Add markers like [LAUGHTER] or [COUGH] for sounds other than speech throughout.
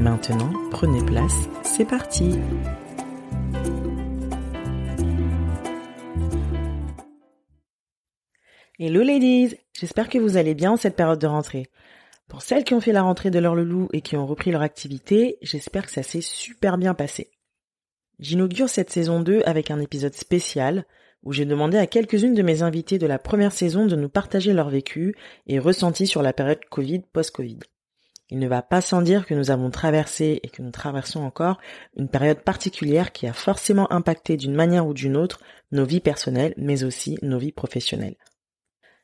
Maintenant, prenez place, c'est parti Hello ladies J'espère que vous allez bien en cette période de rentrée. Pour celles qui ont fait la rentrée de leur loulou et qui ont repris leur activité, j'espère que ça s'est super bien passé. J'inaugure cette saison 2 avec un épisode spécial où j'ai demandé à quelques-unes de mes invités de la première saison de nous partager leur vécu et ressenti sur la période Covid post-Covid. Il ne va pas sans dire que nous avons traversé et que nous traversons encore une période particulière qui a forcément impacté d'une manière ou d'une autre nos vies personnelles mais aussi nos vies professionnelles.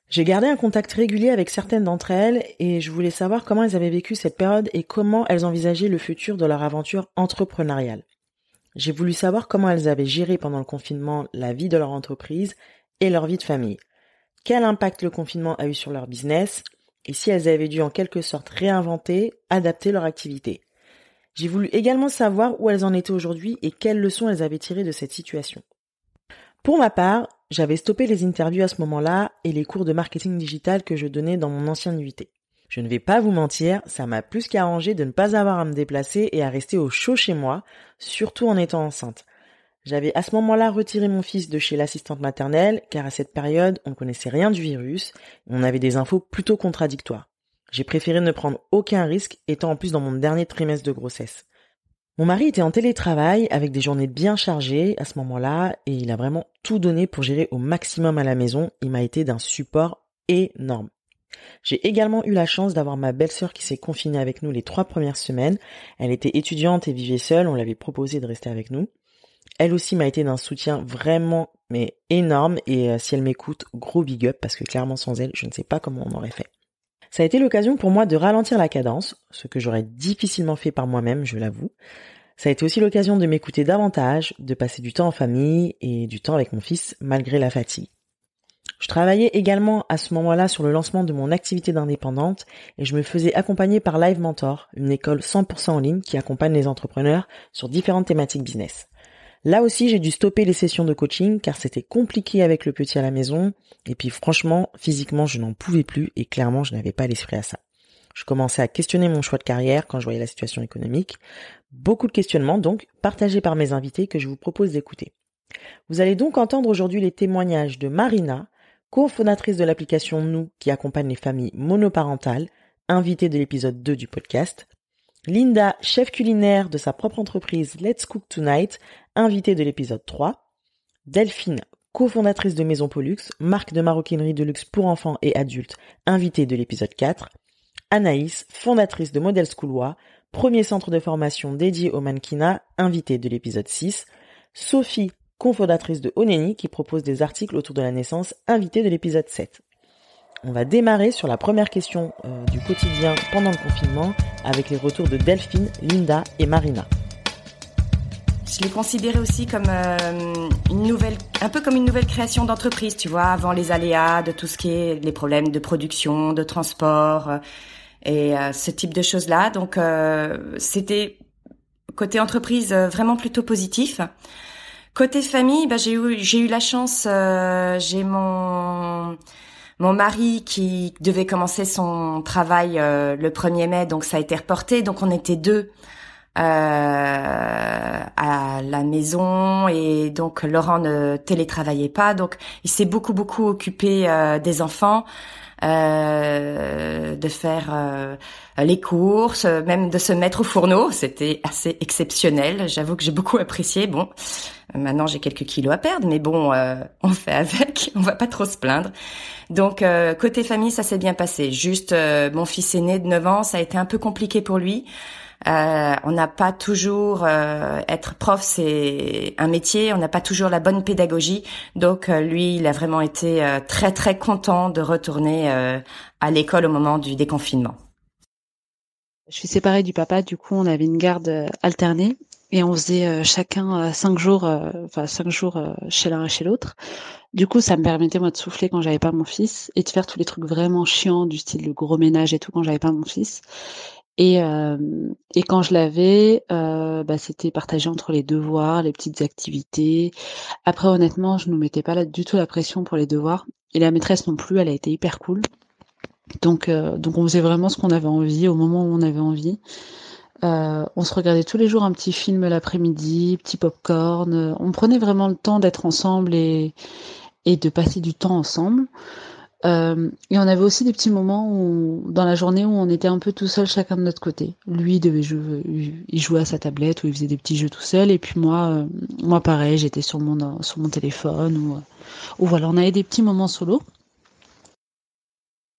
J'ai gardé un contact régulier avec certaines d'entre elles et je voulais savoir comment elles avaient vécu cette période et comment elles envisageaient le futur de leur aventure entrepreneuriale. J'ai voulu savoir comment elles avaient géré pendant le confinement la vie de leur entreprise et leur vie de famille. Quel impact le confinement a eu sur leur business? Et si elles avaient dû en quelque sorte réinventer, adapter leur activité. J'ai voulu également savoir où elles en étaient aujourd'hui et quelles leçons elles avaient tirées de cette situation. Pour ma part, j'avais stoppé les interviews à ce moment-là et les cours de marketing digital que je donnais dans mon ancienne UT. Je ne vais pas vous mentir, ça m'a plus qu'arrangé de ne pas avoir à me déplacer et à rester au chaud chez moi, surtout en étant enceinte. J'avais à ce moment-là retiré mon fils de chez l'assistante maternelle, car à cette période, on ne connaissait rien du virus, et on avait des infos plutôt contradictoires. J'ai préféré ne prendre aucun risque, étant en plus dans mon dernier trimestre de grossesse. Mon mari était en télétravail avec des journées bien chargées à ce moment-là et il a vraiment tout donné pour gérer au maximum à la maison. Il m'a été d'un support énorme. J'ai également eu la chance d'avoir ma belle-sœur qui s'est confinée avec nous les trois premières semaines. Elle était étudiante et vivait seule, on l'avait proposé de rester avec nous. Elle aussi m'a été d'un soutien vraiment mais énorme et euh, si elle m'écoute, gros big up parce que clairement sans elle, je ne sais pas comment on aurait fait. Ça a été l'occasion pour moi de ralentir la cadence, ce que j'aurais difficilement fait par moi-même, je l'avoue. Ça a été aussi l'occasion de m'écouter davantage, de passer du temps en famille et du temps avec mon fils malgré la fatigue. Je travaillais également à ce moment-là sur le lancement de mon activité d'indépendante et je me faisais accompagner par Live Mentor, une école 100% en ligne qui accompagne les entrepreneurs sur différentes thématiques business. Là aussi, j'ai dû stopper les sessions de coaching car c'était compliqué avec le petit à la maison. Et puis franchement, physiquement, je n'en pouvais plus et clairement, je n'avais pas l'esprit à ça. Je commençais à questionner mon choix de carrière quand je voyais la situation économique. Beaucoup de questionnements donc partagés par mes invités que je vous propose d'écouter. Vous allez donc entendre aujourd'hui les témoignages de Marina, cofondatrice de l'application Nous qui accompagne les familles monoparentales, invitée de l'épisode 2 du podcast, Linda, chef culinaire de sa propre entreprise Let's Cook Tonight, invitée de l'épisode 3. Delphine, cofondatrice de Maison Pollux, marque de maroquinerie de luxe pour enfants et adultes, invitée de l'épisode 4. Anaïs, fondatrice de Model Schoolois, premier centre de formation dédié au mannequinat, invitée de l'épisode 6. Sophie, cofondatrice de Oneni, qui propose des articles autour de la naissance, invitée de l'épisode 7. On va démarrer sur la première question euh, du quotidien pendant le confinement avec les retours de Delphine, Linda et Marina. Je l'ai considéré aussi comme euh, une nouvelle, un peu comme une nouvelle création d'entreprise, tu vois, avant les aléas de tout ce qui est les problèmes de production, de transport euh, et ce type de choses-là. Donc c'était côté entreprise vraiment plutôt positif. Côté famille, bah, j'ai eu j'ai eu la chance, j'ai mon mon mari qui devait commencer son travail euh, le 1er mai, donc ça a été reporté. Donc on était deux euh, à la, maison et donc Laurent ne télétravaillait pas, donc il s'est beaucoup beaucoup occupé des enfants. Euh, de faire euh, les courses, même de se mettre au fourneau. C'était assez exceptionnel. J'avoue que j'ai beaucoup apprécié. Bon, maintenant j'ai quelques kilos à perdre, mais bon, euh, on fait avec. [LAUGHS] On va pas trop se plaindre. Donc côté famille, ça s'est bien passé. Juste mon fils aîné de 9 ans, ça a été un peu compliqué pour lui. Euh, on n'a pas toujours euh, être prof, c'est un métier. On n'a pas toujours la bonne pédagogie. Donc euh, lui, il a vraiment été très très content de retourner à l'école au moment du déconfinement. Je suis séparée du papa. Du coup, on avait une garde alternée et on faisait chacun cinq jours, enfin cinq jours chez l'un et chez l'autre. Du coup, ça me permettait moi de souffler quand j'avais pas mon fils et de faire tous les trucs vraiment chiants du style le gros ménage et tout quand j'avais pas mon fils. Et, euh, et quand je l'avais, euh, bah, c'était partagé entre les devoirs, les petites activités. Après, honnêtement, je ne mettais pas du tout la pression pour les devoirs. Et la maîtresse non plus, elle a été hyper cool. Donc, euh, donc on faisait vraiment ce qu'on avait envie au moment où on avait envie. Euh, on se regardait tous les jours un petit film l'après-midi, petit popcorn. On prenait vraiment le temps d'être ensemble et, et de passer du temps ensemble. Euh, et on avait aussi des petits moments où, dans la journée où on était un peu tout seul chacun de notre côté. Lui il devait jouer, jouait à sa tablette ou il faisait des petits jeux tout seul, et puis moi, euh, moi pareil, j'étais sur mon sur mon téléphone ou, ou voilà, on avait des petits moments solo.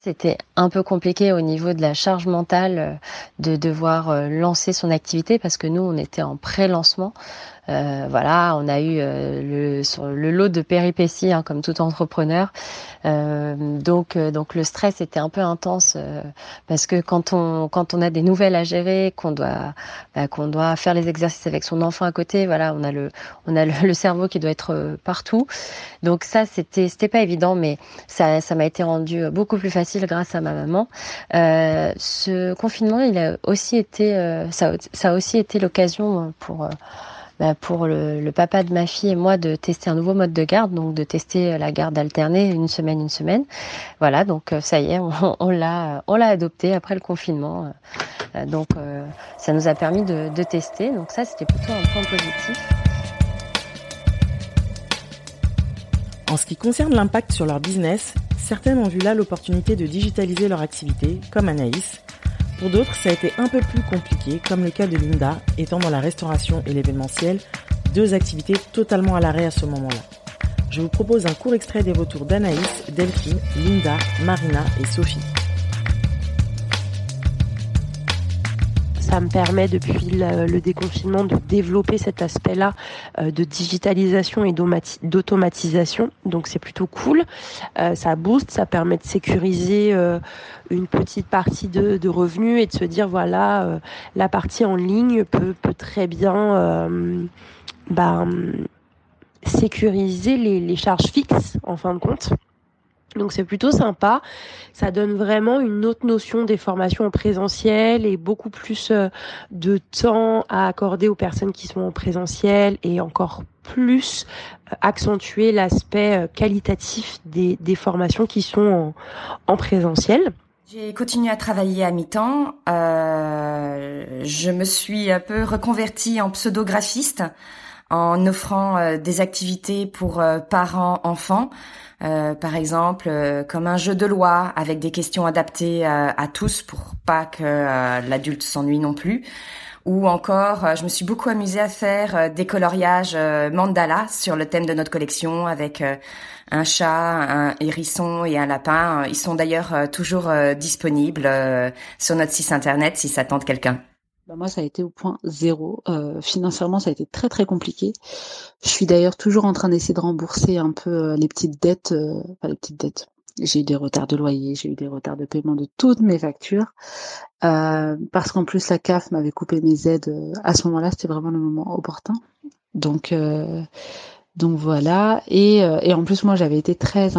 C'était un peu compliqué au niveau de la charge mentale euh, de devoir lancer son activité parce que nous on était en pré-lancement. Euh, voilà, on a eu euh, le, le lot de péripéties hein, comme tout entrepreneur. Euh, donc, donc le stress était un peu intense parce que quand on quand on a des nouvelles à gérer, qu'on doit bah, qu'on doit faire les exercices avec son enfant à côté, voilà, on a le on a le, [LAUGHS] cerveau qui doit être partout. Donc ça c'était c'était pas évident, mais ça ça m'a été rendu beaucoup plus facile grâce à ma maman. ce confinement, il a aussi été ça, ça a aussi été l'occasion pour bah, pour le, papa de ma fille et moi de tester un nouveau mode de garde, donc de tester la garde alternée une semaine, une semaine. Voilà, donc euh, ça y est, on, [LAUGHS] l'a, on l'a adopté après le confinement. Euh, donc euh, ça nous a permis de tester. Donc ça, c'était plutôt un point positif. En ce qui concerne l'impact sur leur business, certaines ont vu là l'opportunité de digitaliser leur activité, comme Anaïs, pour d'autres, ça a été un peu plus compliqué, comme le cas de Linda, étant dans la restauration et l'événementiel, deux activités totalement à l'arrêt à ce moment-là. Je vous propose un court extrait des retours d'Anaïs, Delphine, Linda, Marina et Sophie. Ça me permet depuis le, déconfinement de développer cet aspect-là euh, de digitalisation et d'automatisation. Donc c'est plutôt cool. Euh, ça booste, ça permet de sécuriser euh, une petite partie de, revenus et de se dire voilà la partie en ligne peut, très bien bah, sécuriser les charges fixes en fin de compte. Donc c'est plutôt sympa. Ça donne vraiment une autre notion des formations en présentiel et beaucoup plus euh, de temps à accorder aux personnes qui sont en présentiel et encore plus euh, accentuer l'aspect euh, qualitatif des, formations qui sont en, présentiel. J'ai continué à travailler à mi-temps. je me suis un peu reconvertie en pseudographiste en offrant des activités pour parents, enfants. Euh, par exemple, euh, comme un jeu de loi avec des questions adaptées à, à tous pour pas que euh, l'adulte s'ennuie non plus. Ou encore, je me suis beaucoup amusée à faire des coloriages mandala sur le thème de notre collection avec un chat, un hérisson et un lapin. Ils sont d'ailleurs toujours disponibles sur notre site internet si ça tente quelqu'un. Bah moi, ça a été au point zéro. Euh, financièrement, ça a été très très compliqué. Je suis d'ailleurs toujours en train d'essayer de rembourser un peu euh, les petites dettes, euh, les petites dettes. J'ai eu des retards de loyer, j'ai eu des retards de paiement de toutes mes factures, euh, parce qu'en plus la CAF m'avait coupé mes aides. À ce moment-là, c'était vraiment le moment opportun. Donc donc voilà. Et, et en plus, moi, j'avais été très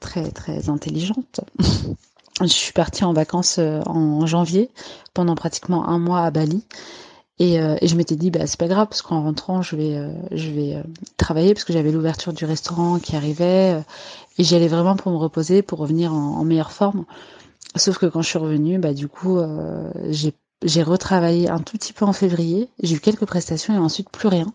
très très intelligente. [LAUGHS] Je suis partie en vacances euh, en janvier pendant pratiquement un mois à Bali. Et, euh, et je m'étais dit, bah, c'est pas grave, parce qu'en rentrant, je vais, euh, je vais travailler, parce que j'avais l'ouverture du restaurant qui arrivait. et j'y allais vraiment pour me reposer, pour revenir en, meilleure forme. Sauf que quand je suis revenue, bah, du coup, j'ai j'ai retravaillé un tout petit peu en février. J'ai eu quelques prestations et ensuite plus rien.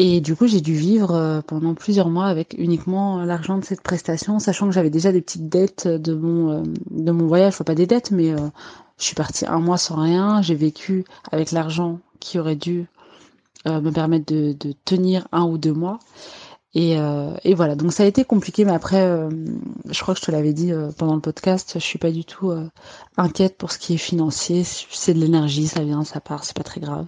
Et du coup, j'ai dû vivre euh, pendant plusieurs mois avec uniquement l'argent de cette prestation, sachant que j'avais déjà des petites dettes de mon euh, de mon voyage, enfin pas des dettes, mais euh, je suis partie un mois sans rien. J'ai vécu avec l'argent qui aurait dû me permettre de, tenir un ou deux mois. Et, et, voilà, donc ça a été compliqué, mais après, je crois que je te l'avais dit pendant le podcast, je suis pas du tout inquiète pour ce qui est financier. C'est de l'énergie, ça vient, ça part, c'est pas très grave.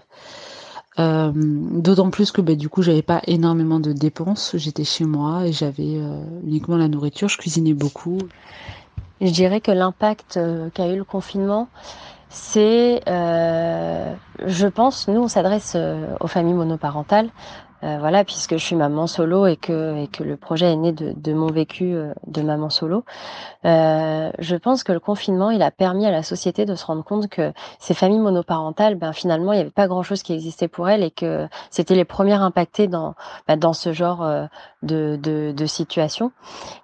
Euh, d'autant plus que bah, du coup j'avais pas énormément de dépenses, j'étais chez moi et j'avais euh, uniquement la nourriture, je cuisinais beaucoup. Je dirais que l'impact euh, qu'a eu le confinement, c'est, je pense, nous on s'adresse aux familles monoparentales, euh, voilà, puisque je suis maman solo et que, et que le projet est né de, de mon vécu euh, de maman solo, euh, je pense que le confinement, il a permis à la société de se rendre compte que ces familles monoparentales, ben finalement, il n'y avait pas grand-chose qui existait pour elles et que c'était les premières impactées dans, ben, dans ce genre de, de, de situation.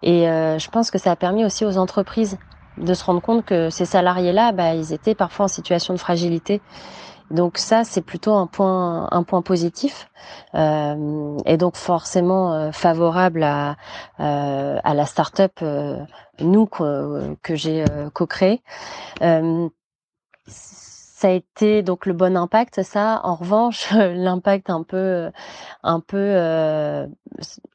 Et je pense que ça a permis aussi aux entreprises de se rendre compte que ces salariés-là, ben, ils étaient parfois en situation de fragilité donc ça, c'est plutôt un point, un point positif. Euh, et donc forcément euh, favorable à, euh, à la start-up euh, nous que, que j'ai co-créé ça a été donc le bon impact ça. En revanche [LAUGHS] l'impact un peu un peu euh,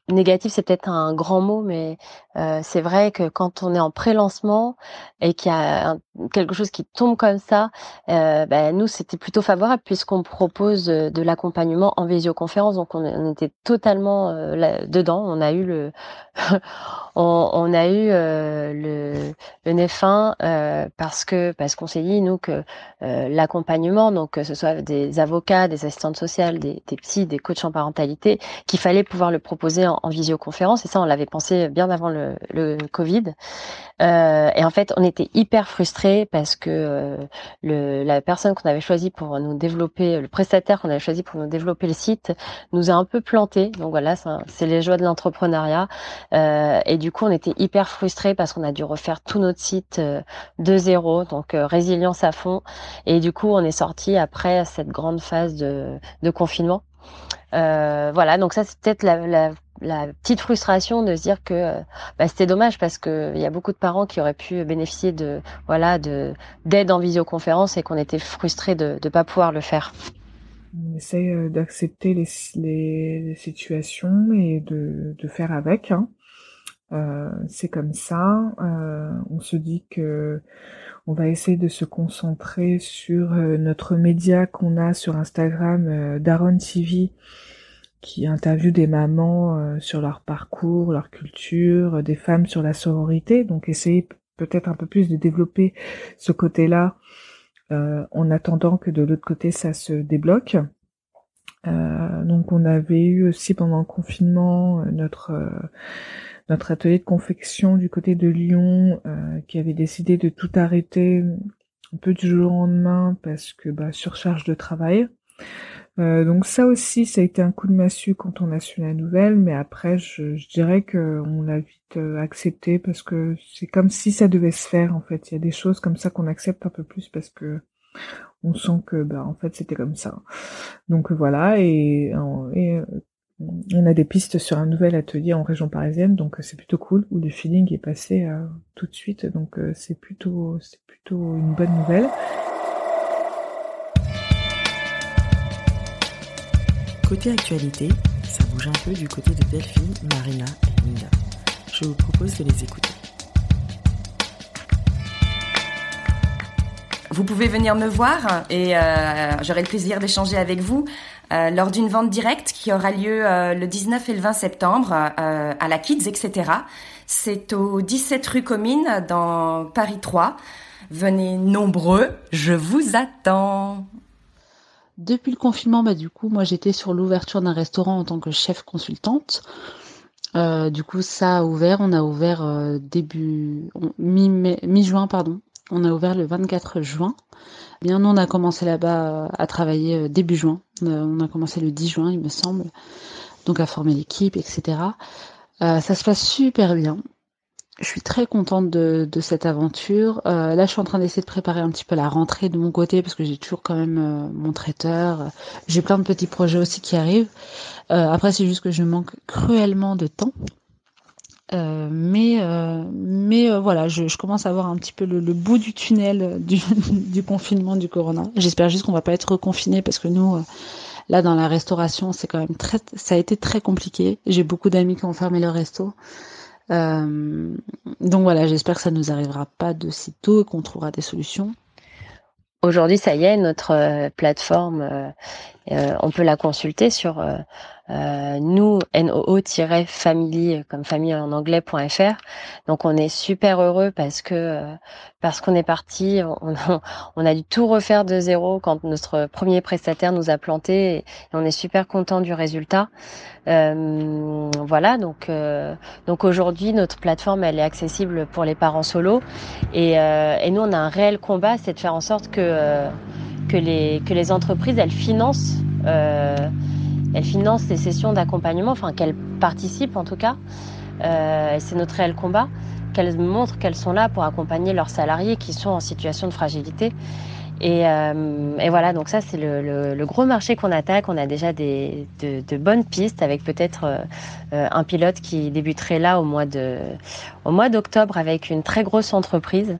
négatif c'est peut-être un grand mot mais euh, c'est vrai que quand on est en pré-lancement et qu'il y a quelque chose qui tombe comme ça euh, ben, nous c'était plutôt favorable puisqu'on propose de l'accompagnement en visioconférence. Donc on, on était totalement là, dedans. On a eu le [LAUGHS] on, on, a eu le, le nez fin parce que parce qu'on s'est dit nous que l'accompagnement, donc que ce soit des avocats, des assistantes sociales, des, des psys, des coachs en parentalité, qu'il fallait pouvoir le proposer en, visioconférence. Et ça, on l'avait pensé bien avant le, le Covid. Euh, et en fait, on était hyper frustrés parce que euh, le, la personne qu'on avait choisie pour nous développer, le prestataire qu'on avait choisi pour nous développer le site, nous a un peu planté. Donc voilà, c'est les joies de l'entrepreneuriat. Euh, et du coup, on était hyper frustrés parce qu'on a dû refaire tout notre site euh, de zéro, donc euh, résilience à fond. Et du coup, on est sorti après cette grande phase de, de confinement. Euh, voilà, donc ça c'est peut-être la, la, la, petite frustration de se dire que bah, c'était dommage parce que il y a beaucoup de parents qui auraient pu bénéficier de voilà de d'aide en visioconférence et qu'on était frustrés de ne pas pouvoir le faire. On essaie euh, d'accepter les, les, les, situations et de, de faire avec. Hein. Euh, c'est comme ça. Euh, on se dit que on va essayer de se concentrer sur euh, notre média qu'on a sur Instagram, Daron TV, qui interviewe des mamans sur leur parcours, leur culture, des femmes sur la sororité. Donc essayer peut-être un peu plus de développer ce côté-là en attendant que de l'autre côté ça se débloque. donc on avait eu aussi pendant le confinement notre notre atelier de confection du côté de Lyon euh, qui avait décidé de tout arrêter un peu du jour au lendemain parce que bah, surcharge de travail. Euh, donc ça aussi, ça a été un coup de massue quand on a su la nouvelle, mais après, je, je dirais qu'on l'a vite euh, accepté parce que c'est comme si ça devait se faire en fait. Il y a des choses comme ça qu'on accepte un peu plus parce que on sent que bah en fait c'était comme ça. Donc voilà et, et on a des pistes sur un nouvel atelier en région parisienne, donc euh, c'est plutôt cool, où le feeling est passé euh, tout de suite, donc euh, c'est plutôt, c'est plutôt une bonne nouvelle. Côté actualité, ça bouge un peu du côté de Delphine, Marina et Nina. Je vous propose de les écouter. Vous pouvez venir me voir et euh, j'aurai le plaisir d'échanger avec vous euh, lors d'une vente directe qui aura lieu euh, le 19 et le 20 septembre euh, à la Kids, etc. C'est au 17 rue Commune dans Paris 3. Venez nombreux, je vous attends. Depuis le confinement, bah, du coup, moi j'étais sur l'ouverture d'un restaurant en tant que chef consultante. du coup, ça a ouvert. On a ouvert début mi-juin, pardon. On a ouvert le 24 juin. Bien, nous, on a commencé là-bas à travailler début juin. Euh, on a commencé le 10 juin, il me semble. Donc à former l'équipe, etc. ça se passe super bien. je suis très contente de, cette aventure. Euh, là, je suis en train d'essayer de préparer un petit peu la rentrée de mon côté parce que j'ai toujours quand même euh, mon traiteur. J'ai plein de petits projets aussi qui arrivent. Euh, après, c'est juste que je manque cruellement de temps. Euh, mais mais voilà, je, commence à voir un petit peu le, bout du tunnel [LAUGHS] du, confinement du corona. J'espère juste qu'on va pas être reconfiné parce que nous, là dans la restauration, c'est quand même très, ça a été très compliqué. J'ai beaucoup d'amis qui ont fermé leur resto. Euh, donc voilà, j'espère que ça nous arrivera pas de sitôt et qu'on trouvera des solutions. Aujourd'hui, ça y est, notre euh, plateforme, euh, euh, on peut la consulter sur euh, nous, noo-family, comme famille en anglais.fr. Donc on est super heureux parce que parce qu'on est parti, [LAUGHS] on, on, a dû tout refaire de zéro quand notre premier prestataire nous a planté et on est super content du résultat. Euh, voilà, donc euh, donc aujourd'hui notre plateforme elle est accessible pour les parents solo et, euh, et nous on a un réel combat, c'est de faire en sorte que que les que les entreprises elles financent elle finance ces sessions d'accompagnement, enfin qu'elle participe en tout cas. Euh, c'est notre réel combat, qu'elles montrent qu'elles sont là pour accompagner leurs salariés qui sont en situation de fragilité. Et, euh, et, voilà, donc ça c'est le, le, le, gros marché qu'on attaque. On a déjà des, de, de bonnes pistes avec peut-être euh, euh, un pilote qui débuterait là au mois de au mois d'octobre avec une très grosse entreprise.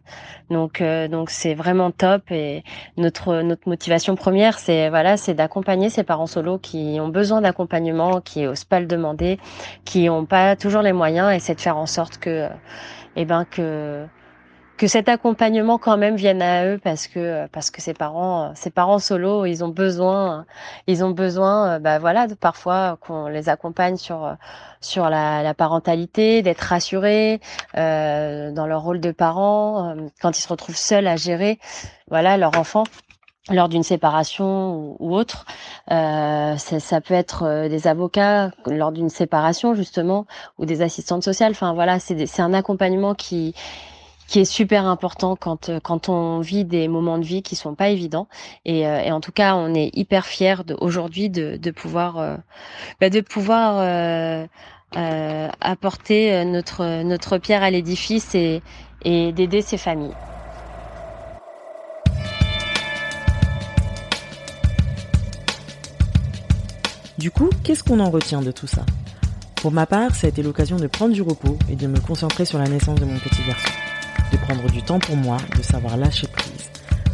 Donc euh, donc c'est vraiment top et notre notre motivation première c'est voilà c'est d'accompagner ces parents solos qui ont besoin d'accompagnement, qui osent pas le demander, qui ont pas toujours les moyens et c'est de faire en sorte que eh ben que que cet accompagnement quand même vienne à eux parce que parce que ses parents ses parents solo ils ont besoin ils ont besoin bah voilà de, parfois qu'on les accompagne sur sur la, la parentalité d'être rassurés euh, dans leur rôle de parents euh, quand ils se retrouvent seuls à gérer voilà leur enfant lors d'une séparation ou, autre. Euh, ça peut être euh, des avocats lors d'une séparation justement ou des assistantes sociales. Enfin voilà, c'est un accompagnement qui qui est super important quand euh, quand on vit des moments de vie qui sont pas évidents. Et, euh, en tout cas on est hyper fiers aujourd'hui de, de pouvoir euh, bah de pouvoir apporter notre notre pierre à l'édifice et, et d'aider ces familles. Du coup, qu'est-ce qu'on en retient de tout ça? Pour ma part, ça a été l'occasion de prendre du repos et de me concentrer sur la naissance de mon petit garçon prendre du temps pour moi, de savoir lâcher prise.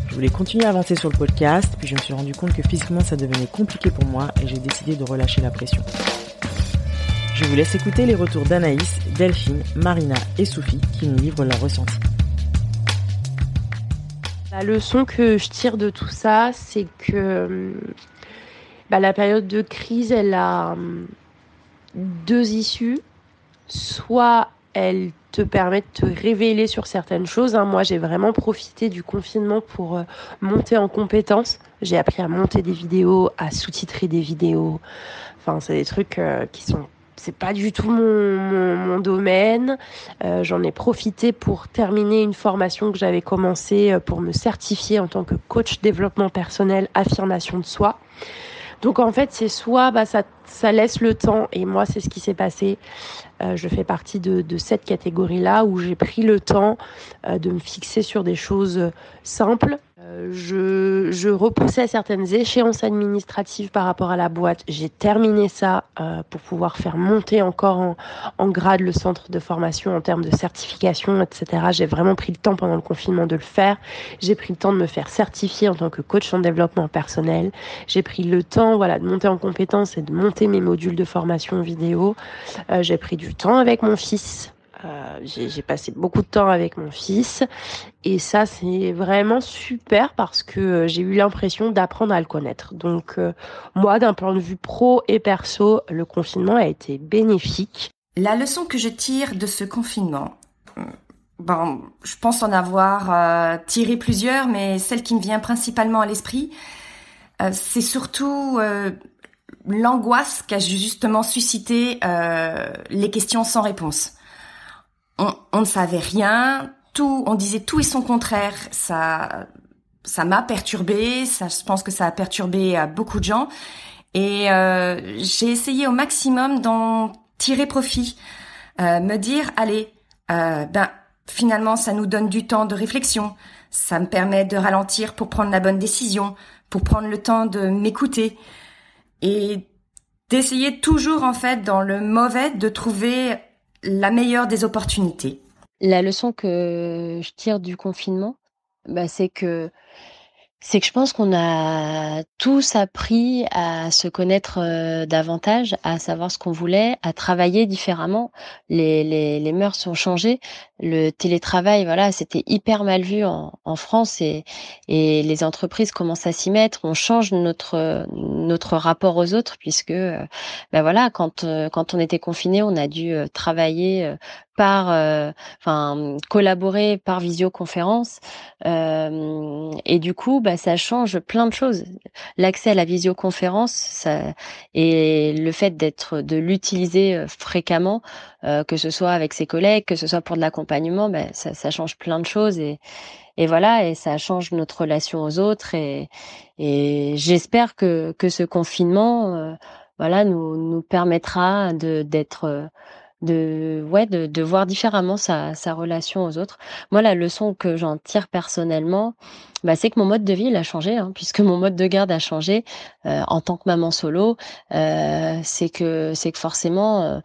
Je voulais continuer à avancer sur le podcast, puis je me suis rendu compte que physiquement ça devenait compliqué pour moi et j'ai décidé de relâcher la pression. Je vous laisse écouter les retours d'Anaïs, Delphine, Marina et Sophie qui nous livrent leurs ressentis. La leçon que je tire de tout ça, c'est que bah, la période de crise, elle a deux issues. Soit elle te permet de te révéler sur certaines choses. Hein. Moi, j'ai vraiment profité du confinement pour euh, monter en compétences. J'ai appris à monter des vidéos, à sous-titrer des vidéos. Enfin, c'est des trucs euh, qui sont c'est pas du tout mon, domaine. Euh, J'en ai profité pour terminer une formation que j'avais commencée euh, pour me certifier en tant que coach développement personnel, affirmation de soi. Donc en fait, c'est soit bah, ça, ça laisse le temps, et moi c'est ce qui s'est passé. Euh, je fais partie de, cette catégorie-là où j'ai pris le temps euh, de me fixer sur des choses simples. Euh, je, je, repoussais certaines échéances administratives par rapport à la boîte. J'ai terminé ça euh, pour pouvoir faire monter encore en, en, grade le centre de formation en termes de certification, etc. J'ai vraiment pris le temps pendant le confinement de le faire. J'ai pris le temps de me faire certifier en tant que coach en développement personnel. J'ai pris le temps, voilà, de monter en compétences et de monter mes modules de formation vidéo. Euh, j'ai pris du temps avec mon fils. Euh, j'ai passé beaucoup de temps avec mon fils et ça c'est vraiment super parce que euh, j'ai eu l'impression d'apprendre à le connaître. Donc euh, moi d'un point de vue pro et perso, le confinement a été bénéfique. La leçon que je tire de ce confinement, bon, je pense en avoir euh, tiré plusieurs, mais celle qui me vient principalement à l'esprit, c'est surtout l'angoisse qu'a justement suscité les questions sans réponse on, on, ne savait rien, tout, on disait tout et son contraire. Ça, ça m'a perturbé. Ça, je pense que ça a perturbé beaucoup de gens. Et euh, j'ai essayé au maximum d'en tirer profit, euh, me dire allez, euh, ben finalement ça nous donne du temps de réflexion, ça me permet de ralentir pour prendre la bonne décision, pour prendre le temps de m'écouter et d'essayer toujours en fait dans le mauvais de trouver la meilleure des opportunités. La leçon que je tire du confinement, bah, c'est que c'est que je pense qu'on a tous appris à se connaître euh, davantage, à savoir ce qu'on voulait, à travailler différemment. Les, les, les mœurs sont changées. Le télétravail, voilà, c'était hyper mal vu en, en France et, et les entreprises commencent à s'y mettre. On change notre notre rapport aux autres puisque, ben voilà, quand euh, quand on était confiné, on a dû travailler par, enfin, collaborer par visioconférence. Euh, et du coup, bah, ça change plein de choses. L'accès à la visioconférence ça, et le fait d'être, de l'utiliser fréquemment, euh, que ce soit avec ses collègues, que ce soit pour de l'accompagnement, bah, ça, ça, change plein de choses et, et voilà, et ça change notre relation aux autres. Et, et j'espère que, que ce confinement, voilà, nous, nous permettra de d'être de ouais de, de voir différemment sa, sa relation aux autres. Moi, la leçon que j'en tire personnellement, bah, c'est que mon mode de vie il a changé, hein, puisque mon mode de garde a changé euh, en tant que maman solo. Euh, c'est que c'est que forcément,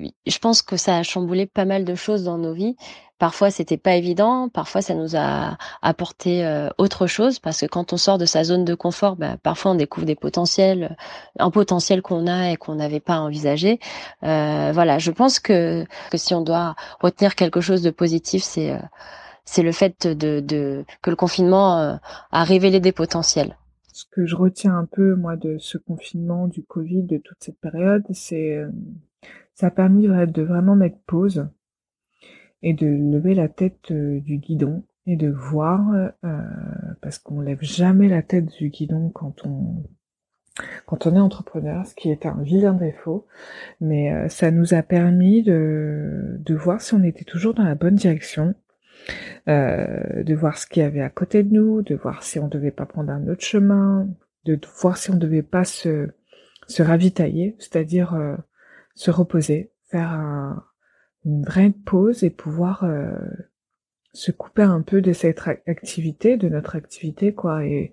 euh, je pense que ça a chamboulé pas mal de choses dans nos vies. Parfois, c'était pas évident. Parfois, ça nous a apporté euh, autre chose parce que quand on sort de sa zone de confort, bah, parfois on découvre des potentiels, un potentiel qu'on a et qu'on n'avait pas envisagé. Euh, voilà, je pense que, que si on doit retenir quelque chose de positif, c'est euh, c'est le fait de, de, que le confinement euh, a révélé des potentiels. Ce que je retiens un peu moi de ce confinement, du Covid, de toute cette période, c'est ça a permis de vraiment mettre pause et de lever la tête euh, du guidon et de voir, euh, parce qu'on lève jamais la tête du guidon quand on quand on est entrepreneur, ce qui est un vilain défaut, mais euh, ça nous a permis de, voir si on était toujours dans la bonne direction, de voir ce qu'il y avait à côté de nous, de voir si on devait pas prendre un autre chemin, de voir si on devait pas se ravitailler, c'est-à-dire se reposer, faire un, une vraie pause et pouvoir euh, se couper un peu de cette activité, de notre activité, quoi. Et,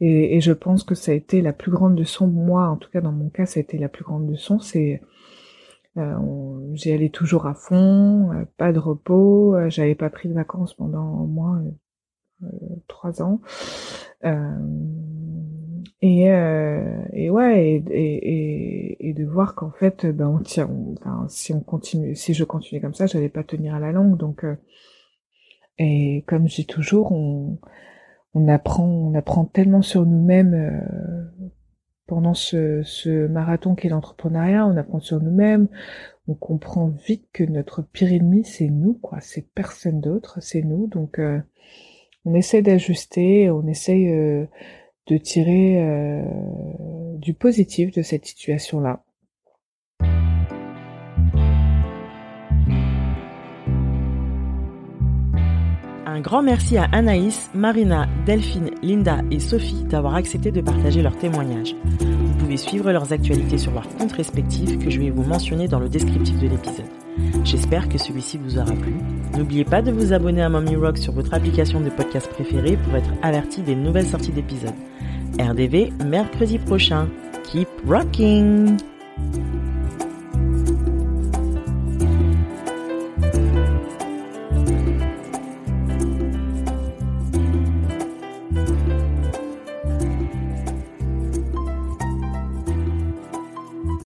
et, je pense que ça a été la plus grande leçon, moi, en tout cas dans mon cas, ça a été la plus grande leçon, c'est euh, j'y allais toujours à fond, euh, pas de repos, euh, j'avais pas pris de vacances pendant au moins trois ans. Et, euh, et ouais, et, et, et, de voir qu'en fait, ben on tient. enfin, si on continue, si je continue comme ça, j'allais pas tenir à la longue. Donc, euh, et comme je dis toujours, on, on apprend, on apprend tellement sur nous-mêmes euh, pendant ce, ce marathon qu'est l'entrepreneuriat. On apprend sur nous-mêmes. On comprend vite que notre pire ennemi, c'est nous, quoi. C'est personne d'autre, c'est nous. Donc, euh, on essaie d'ajuster, on essaie de tirer euh, du positif de cette situation-là. Un grand merci à Anaïs, Marina, Delphine, Linda et Sophie d'avoir accepté de partager leurs témoignages. Vous pouvez suivre leurs actualités sur leurs comptes respectifs que je vais vous mentionner dans le descriptif de l'épisode. J'espère que celui-ci vous aura plu. N'oubliez pas de vous abonner à Mommy Rock sur votre application de podcast préférée pour être averti des nouvelles sorties d'épisodes. RDV mercredi prochain. Keep rocking!